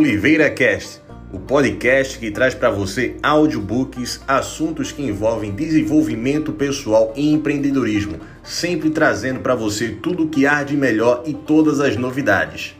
Oliveira Cast, o podcast que traz para você audiobooks, assuntos que envolvem desenvolvimento pessoal e empreendedorismo, sempre trazendo para você tudo o que há de melhor e todas as novidades.